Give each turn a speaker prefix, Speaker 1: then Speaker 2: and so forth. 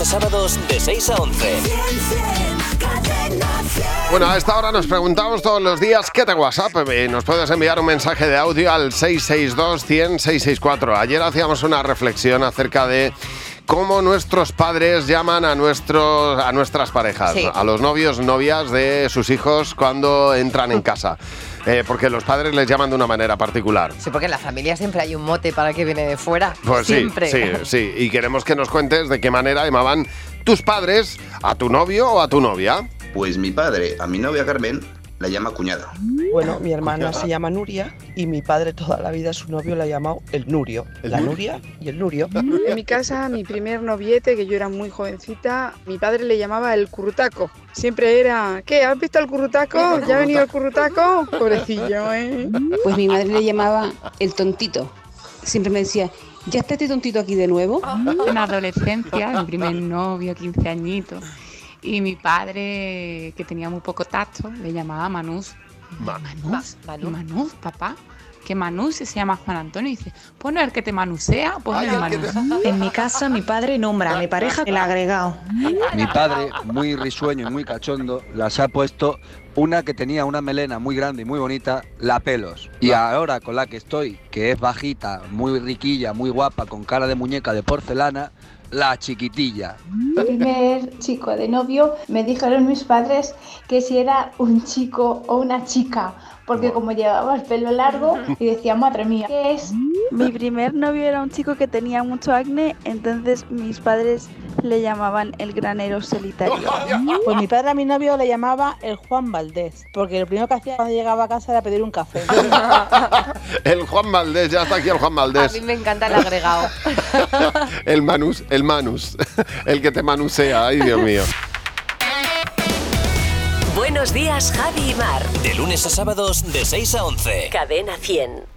Speaker 1: a sábados de 6 a 11.
Speaker 2: Bueno, a esta hora nos preguntamos todos los días qué te WhatsApp. Eh, Nos puedes enviar un mensaje de audio al 662-100-664. Ayer hacíamos una reflexión acerca de cómo nuestros padres llaman a, nuestros, a nuestras parejas,
Speaker 3: Sí.
Speaker 2: a los novios, novias de sus hijos cuando entran en casa. Eh, porque los padres les llaman de una manera particular.
Speaker 3: Sí, porque en la familia siempre hay un mote para que viene de fuera.
Speaker 2: Pues
Speaker 3: siempre.
Speaker 2: sí, sí, sí. Y queremos que nos cuentes de qué manera llamaban tus padres a tu novio o a tu novia.
Speaker 4: Pues mi padre, a mi novia Carmen, la llama cuñada.
Speaker 5: Bueno, mi hermana se llama Nuria y mi padre toda la vida su novio la ha llamado el Nurio. la Nuria y el Nurio.
Speaker 6: En mi casa, mi primer noviete, que yo era muy jovencita, mi padre le llamaba el currutaco. Siempre era, ¿qué? ¿Has visto el currutaco? ¿Ya ha venido el currutaco? Pobrecillo, ¿eh?
Speaker 7: Pues mi madre le llamaba el tontito. Siempre me decía, ¿ya está este tontito aquí de nuevo?
Speaker 8: En la adolescencia, mi primer novio, 15 añitos. Y mi padre, que tenía muy poco tacto, le llamaba Manús. Manús. Manús, papá. Que Manús se llama Juan Antonio. Y dice, pues no es el que te manusea, pues el Manús.
Speaker 9: En mi casa, mi padre nombra a mi pareja el agregado.
Speaker 10: Mi padre, muy risueño y muy cachondo, las ha puesto una que tenía una melena muy grande y muy bonita, la pelos. Y ahora con la que estoy, que es bajita, muy riquilla, muy guapa, con cara de muñeca de porcelana, la chiquitilla.
Speaker 11: El primer chico de novio me dijeron mis padres que si era un chico o una chica, porque como llevaba el pelo largo y decía, madre mía, ¿qué es?
Speaker 6: Mi primer novio era un chico que tenía mucho acné, entonces mis padres le llamaban el granero solitario.
Speaker 9: Pues mi padre a mi novio le llamaba el Juan Valdés, porque lo primero que hacía cuando llegaba a casa era pedir un café.
Speaker 2: El Juan Valdés, ya está aquí el Juan
Speaker 3: A
Speaker 2: Valdés.
Speaker 3: mí me encanta el agregado.
Speaker 2: El manus, el manus, el que te manusea, ay Dios mío.
Speaker 1: Buenos días, Javi y Mar. De lunes a sábados de 6 a 11.
Speaker 12: Cadena 100.